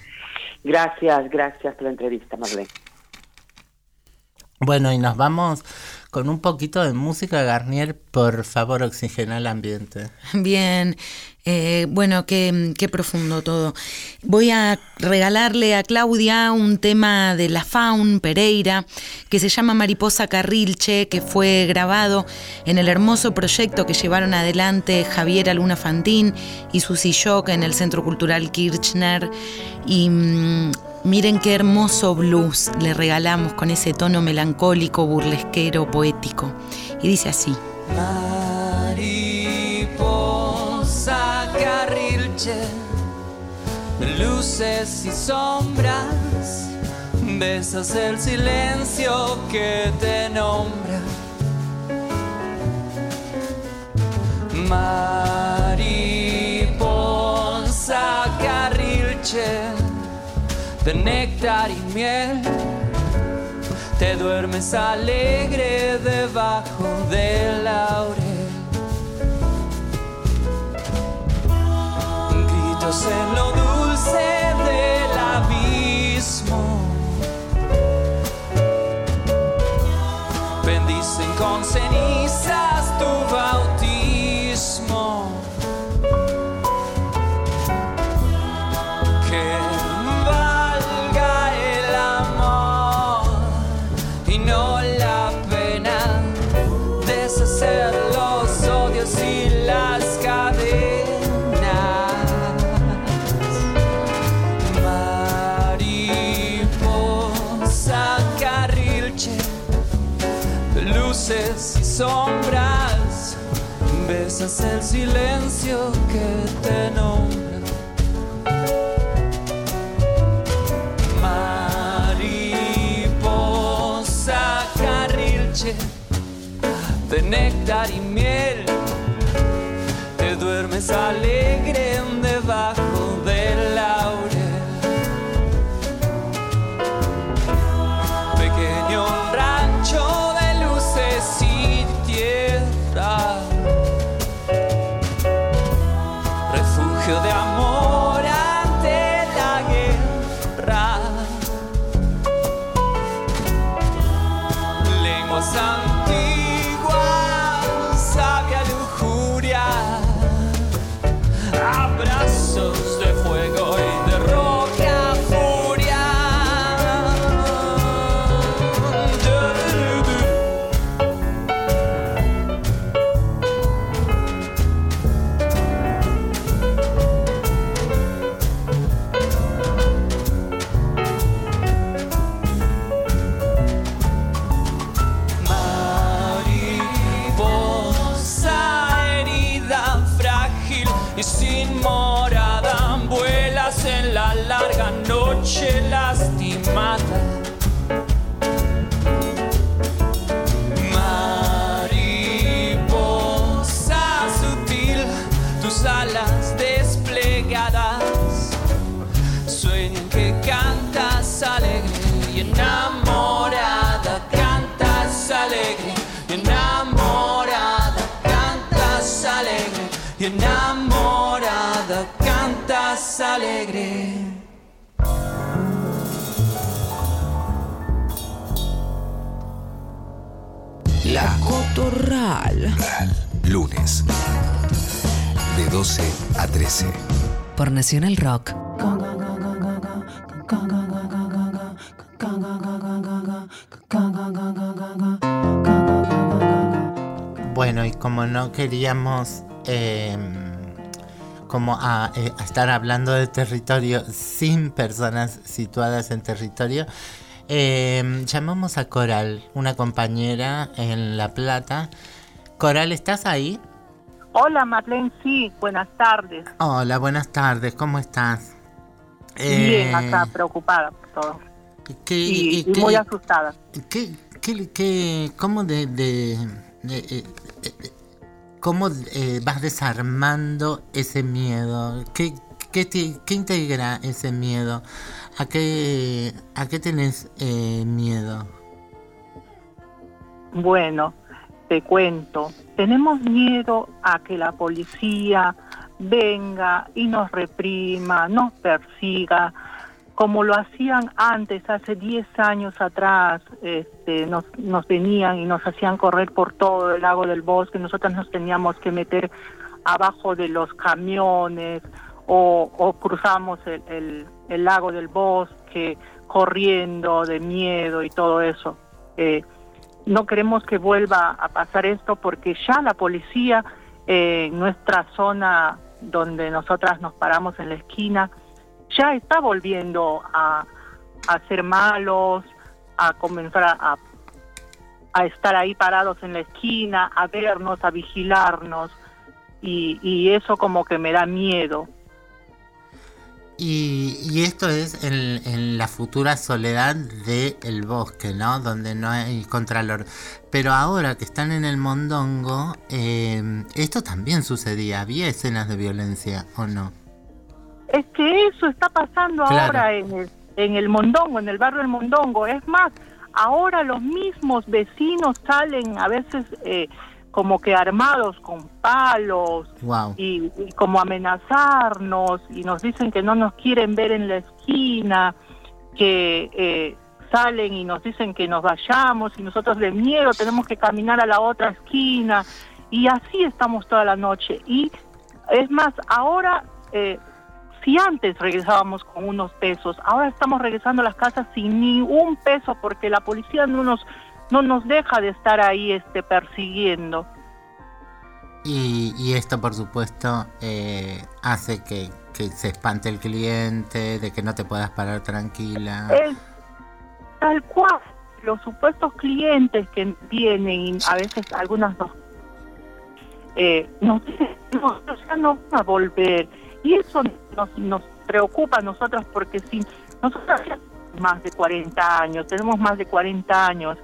Gracias, gracias por la entrevista, Marlene. Bueno, y nos vamos con un poquito de música, Garnier. Por favor, oxigena el ambiente. Bien, eh, bueno, qué, profundo todo. Voy a regalarle a Claudia un tema de la Faun Pereira que se llama Mariposa Carrilche, que fue grabado en el hermoso proyecto que llevaron adelante Javiera Luna Fantín y Susi Shock en el Centro Cultural Kirchner. Y mm, miren qué hermoso blues le regalamos con ese tono melancólico, burlesquero, poético. Y dice así. Mariposa carrilche, luces y sombras, besas el silencio que te nombra. Mariposa carrilche, de néctar y miel te duermes alegre debajo del laurel. Gritos en lo dulce del abismo. Bendicen con cenizas tu valió la pena deshacer los odios y las cadenas. Mariposa carrilche, luces y sombras, besas el silencio que te nombra. Te duermes alegre alegre. La Cotorral. Lunes. De 12 a 13. Por Nacional Rock. Bueno, y como no queríamos eh, como a, eh, a estar hablando de territorio sin personas situadas en territorio, eh, llamamos a Coral, una compañera en La Plata. Coral, ¿estás ahí? Hola Marlene, sí, buenas tardes. Hola, buenas tardes, ¿cómo estás? Bien, Eh, acá preocupada por todo. ¿qué- Y, y y qué- muy asustada. ¿Qué, qué, cómo de, de- de- eh, cómo eh, vas desarmando ese miedo? ¿Qué, qué, te- qué integra ese miedo? ¿A qué, a qué tenés eh, miedo? Bueno, te cuento. Tenemos miedo a que la policía venga y nos reprima, nos persiga, como lo hacían antes, hace 10 años atrás, este, nos, venían y nos hacían correr por todo el lago del bosque, nosotros nos teníamos que meter abajo de los camiones o, cruzamos el lago del bosque corriendo de miedo y todo eso. Eh, no queremos que vuelva a pasar esto porque ya la policía eh, en nuestra zona donde nosotras nos paramos en la esquina ya está volviendo a, a ser malos, a comenzar a, a- estar ahí parados en la esquina, a vernos, a vigilarnos y, y eso como que me da miedo. Y, y esto es en, en la futura soledad del bosque, ¿no? Donde no hay contralor. Pero ahora que están en el mondongo, eh, esto también sucedía. ¿Había escenas de violencia o no? Es que eso está pasando Claro. ahora en el, en el Mondongo, en el barrio del Mondongo. Es más, ahora los mismos vecinos salen a veces eh, como que armados con palos Wow. y, y como amenazarnos y nos dicen que no nos quieren ver en la esquina, que eh, salen y nos dicen que nos vayamos y nosotros de miedo tenemos que caminar a la otra esquina y así estamos toda la noche. Y es más, ahora, eh, si antes regresábamos con unos pesos, ahora estamos regresando a las casas sin ni un peso porque la policía no nos no nos deja de estar ahí este persiguiendo. Y, y esto, por supuesto, eh, hace que, que se espante el cliente, de que no te puedas parar tranquila. Es tal cual. los supuestos clientes que vienen a veces algunas no, eh, nos dicen, no, ya no van a volver. Y eso nos, nos preocupa a nosotros porque si nosotros más de 40 años, tenemos más de 40 años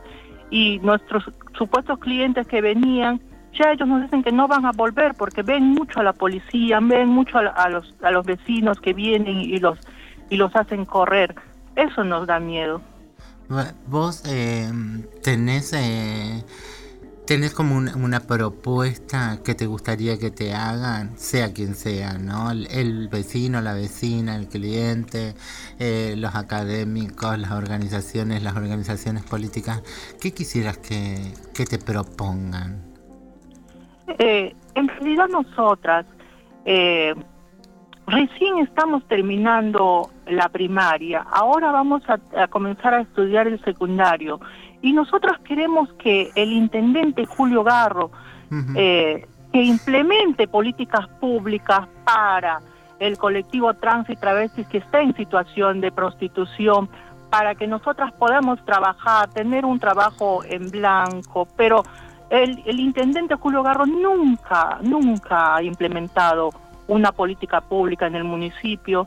y nuestros supuestos clientes que venían, ya ellos nos dicen que no van a volver porque ven mucho a la policía, ven mucho a, a los a los vecinos que vienen y los y los hacen correr. Eso nos da miedo. Vos eh, tenés eh, tenés como una, una, propuesta que te gustaría que te hagan, sea quien sea, ¿no? El, vecino, la vecina, el cliente, eh, los académicos, las organizaciones, las organizaciones políticas. ¿Qué quisieras que, que te propongan? Eh, en realidad nosotras eh, recién estamos terminando la primaria, ahora vamos a comenzar a estudiar el secundario y nosotros queremos que el intendente Julio Garro uh -huh. eh, que implemente políticas públicas para el colectivo trans y travestis que está en situación de prostitución, para que nosotras podamos trabajar, tener un trabajo en blanco, pero el, el intendente Julio Garro nunca, nunca ha implementado una política pública en el municipio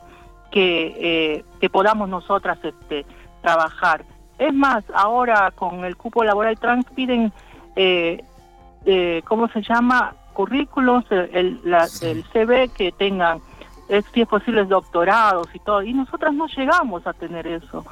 que, eh, que podamos nosotras este, trabajar. Es más, ahora con el cupo laboral trans piden, eh, eh, ¿cómo se llama? Currículos, el, la, el CV que tengan, es, si es posible, doctorados y todo. Y nosotras no llegamos a tener eso.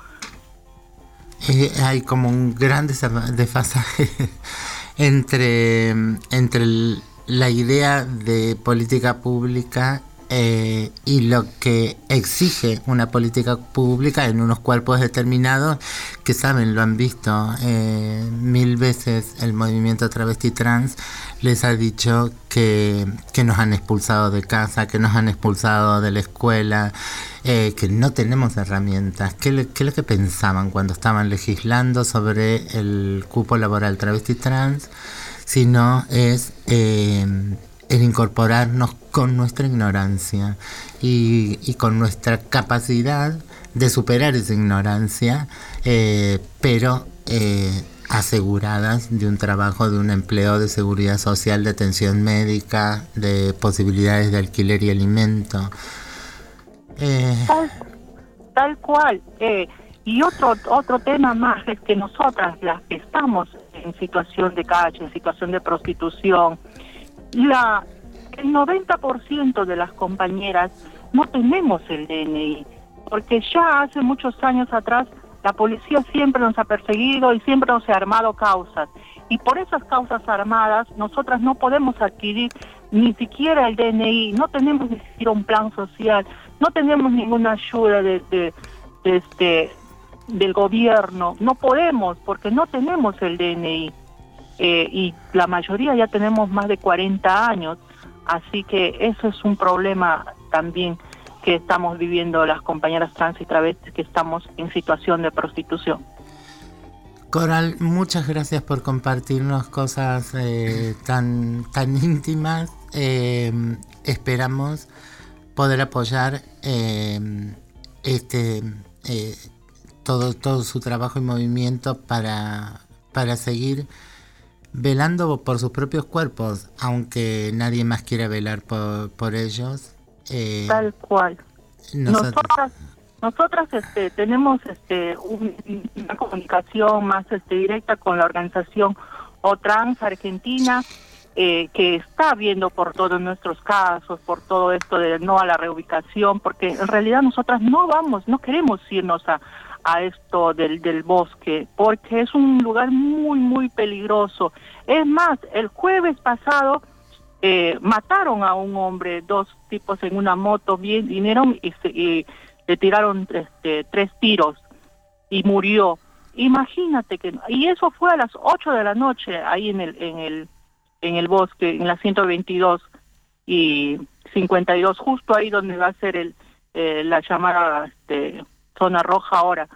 Eh, hay como un gran desfasaje entre, entre el, la idea de política pública eh, y lo que exige una política pública en unos cuerpos determinados que saben, lo han visto eh, mil veces el movimiento travesti trans les ha dicho que, que, nos han expulsado de casa, que nos han expulsado de la escuela, eh, que no tenemos herramientas. ¿Qué, ¿Qué es lo que pensaban cuando estaban legislando sobre el cupo laboral travesti trans? Si no es eh, el incorporarnos con nuestra ignorancia y, y, con nuestra capacidad de superar esa ignorancia, eh, pero eh, aseguradas de un trabajo, de un empleo de seguridad social, de atención médica, de posibilidades de alquiler y alimento. Eh, tal, tal, cual. y otro, otro tema más es que nosotras, las que estamos en situación de calle, en situación de prostitución, la, el 90% de las compañeras no tenemos el DNI, porque ya hace muchos años atrás la policía siempre nos ha perseguido y siempre nos ha armado causas. Y por esas causas armadas nosotras no podemos adquirir ni siquiera el DNI, no tenemos ni siquiera un plan social, no tenemos ninguna ayuda de, de, este, del gobierno, no podemos porque no tenemos el DNI. Eh, y la mayoría ya tenemos más de 40 años, así que eso es un problema también que estamos viviendo las compañeras trans y travestis que estamos en situación de prostitución. Coral, muchas gracias por compartirnos cosas eh, tan, tan íntimas. Eh, esperamos poder apoyar este todo, todo su trabajo y movimiento para, para seguir velando por sus propios cuerpos, aunque nadie más quiera velar por, por ellos. Eh, Tal cual. Nosotros. Nosotras, nosotras este, tenemos este, un, una comunicación más este, directa con la organización OTRANS Argentina, eh, que está viendo por todos nuestros casos, por todo esto de no a la reubicación, porque en realidad nosotras no vamos, no queremos irnos a, a esto del, del bosque, porque es un lugar muy, muy peligroso. Es más, el jueves pasado eh, mataron a un hombre, dos tipos en una moto, bien, vinieron y, se, y le tiraron este, tres tiros y murió. Imagínate que, y eso fue a las 8 de la noche ahí en el, en el, en el bosque, en la 122 y 52, justo ahí donde va a ser el, eh, la llamada este, zona roja ahora.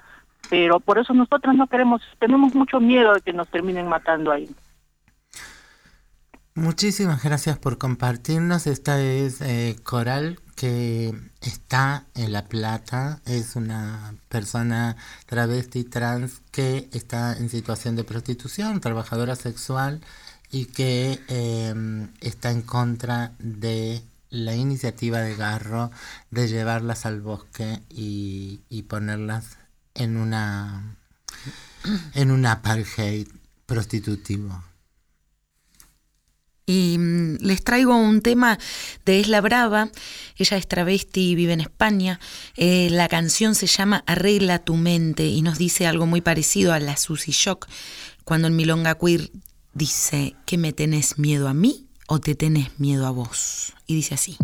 Pero por eso nosotros no queremos, tenemos mucho miedo de que nos terminen matando ahí. Muchísimas gracias por compartirnos. Esta es eh, Coral, que está en La Plata, es una persona travesti trans que está en situación de prostitución, trabajadora sexual y que eh, está en contra de la iniciativa de Garro de llevarlas al bosque y, ponerlas en una en un apartheid prostitutivo. Y mm, les traigo un tema de Isla Brava. Ella es travesti y vive en España. Eh, la canción se llama Arregla tu mente y nos dice algo muy parecido a la Susy Shock cuando en Milonga Queer dice que me tenés miedo a mí o te tenés miedo a vos. Y dice así.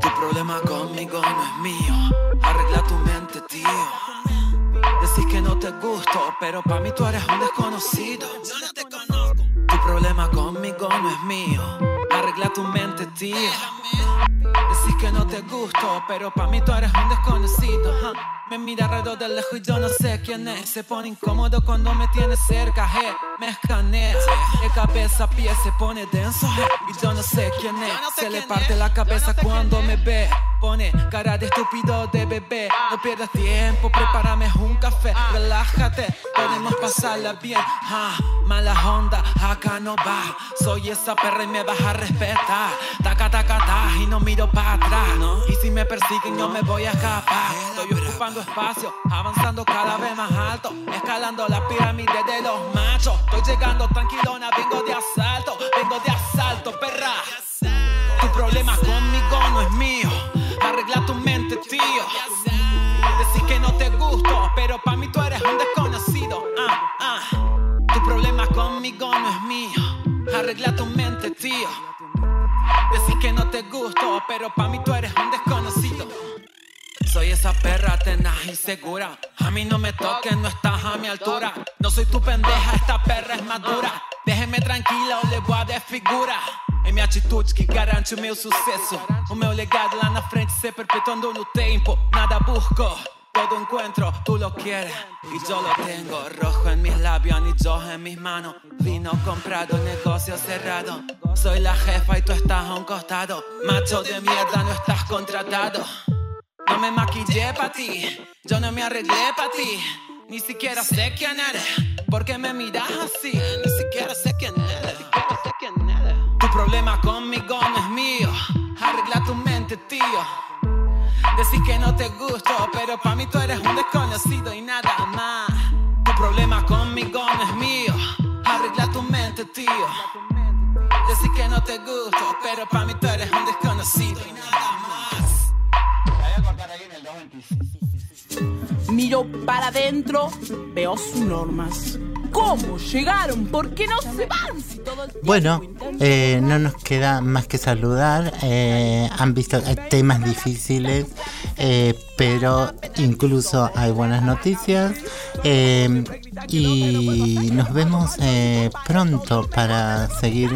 Tu problema conmigo no es mío. Arregla tu mente, tío. Decís que no te gusto, pero para mí tú eres un desconocido. Yo no te conozco. Tu problema conmigo no es mío. Arregla tu mente, tío. Decís que no te gusto, pero para mí tú eres un desconocido. Me mira alrededor de lejos y yo no sé quién es. Se pone incómodo cuando me tiene cerca. Me escanea. De cabeza a pie se pone denso. Y yo no sé quién es. Se le parte la cabeza cuando me ve. Pone cara de estúpido de bebé. No pierdas tiempo, prepárame un café. Relájate, podemos pasarla bien. Mala onda, acá no va. Soy esa perra y me vas a respetar. Taca, taca, ta, y no miro para atrás. Y si me persiguen, yo me voy a escapar. Estoy ocupando espacio, avanzando cada vez más alto. Escalando la pirámide de los machos. Estoy llegando tranquilona, vengo de asalto. Vengo de asalto, perra. Tu problema conmigo no es mío. Arregla tu mente, tío. Decís que no te gusto, pero para mí tú eres un desconocido. Ah, ah. Tu problema conmigo no es mío. Arregla tu mente, tío. Decís que no te gusto, pero para mí tú eres un desconocido. Soy esa perra tenaz y segura. A mí no me toques, no estás a mi altura. No soy tu pendeja, esta perra es madura. Déjeme tranquila ou le voy a desfigura. É minha atitude que garante o meu sucesso. O meu legado lá na frente se perpetuando no tempo. Nada busco. Todo encuentro, tú lo quieres y yo lo tengo rojo en mis labios, anillos en mis manos, vino comprado, negocio cerrado. Soy la jefa y tú estás a un costado, macho de mierda, no estás contratado. No me maquillé pa' ti, yo no me arreglé pa' ti. Ni siquiera sé quién eres, porque me miras así. Ni siquiera sé quién eres. Sé quién eres. Tu problema conmigo no es mío. Arregla tu mente, tío. Decís que no te gusto, pero pa' mí tú eres un desconocido y nada más. Tu problema conmigo no es mío. Arregla tu mente, tío. Decís que no te gusto, pero pa' mí tú eres un desconocido y nada más. Miro para adentro, veo sus normas. ¿Cómo llegaron? ¿Por qué no se van? Si todo el tiempo Bueno, eh, no nos queda más que saludar. eh, han visto eh, temas difíciles, eh, pero incluso hay buenas noticias. y nos vemos eh, pronto para seguir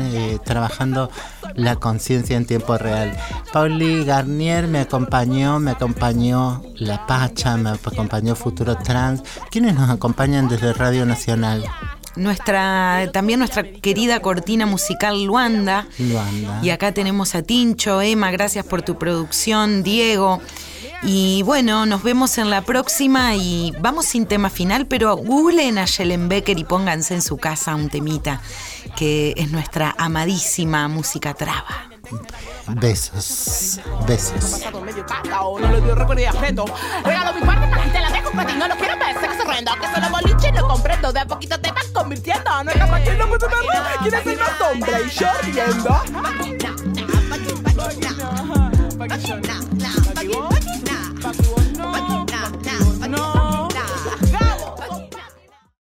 trabajando la conciencia en tiempo real. Pauli Garnier me acompañó, me acompañó La Pacha, me acompañó Futuro Trans. ¿Quiénes nos acompañan desde Radio Nacional? Nuestra, también nuestra querida cortina musical Luanda. Luanda. Y acá tenemos a Tincho, Emma, gracias por tu producción, Diego. Y bueno, nos vemos en la próxima y vamos sin tema final, pero googleen a Becker y pónganse en su casa un temita, que es nuestra amadísima música traba. Besos, besos. pasado medio cacao, no le dio. Regalo mi parte para la gente, la dejo gratis, no lo quiero que se rendo, que solo boliche no comprendo, de a poquito te vas convirtiendo, no es capaz que no puedo verlo, quién es el más hombre y yo riendo.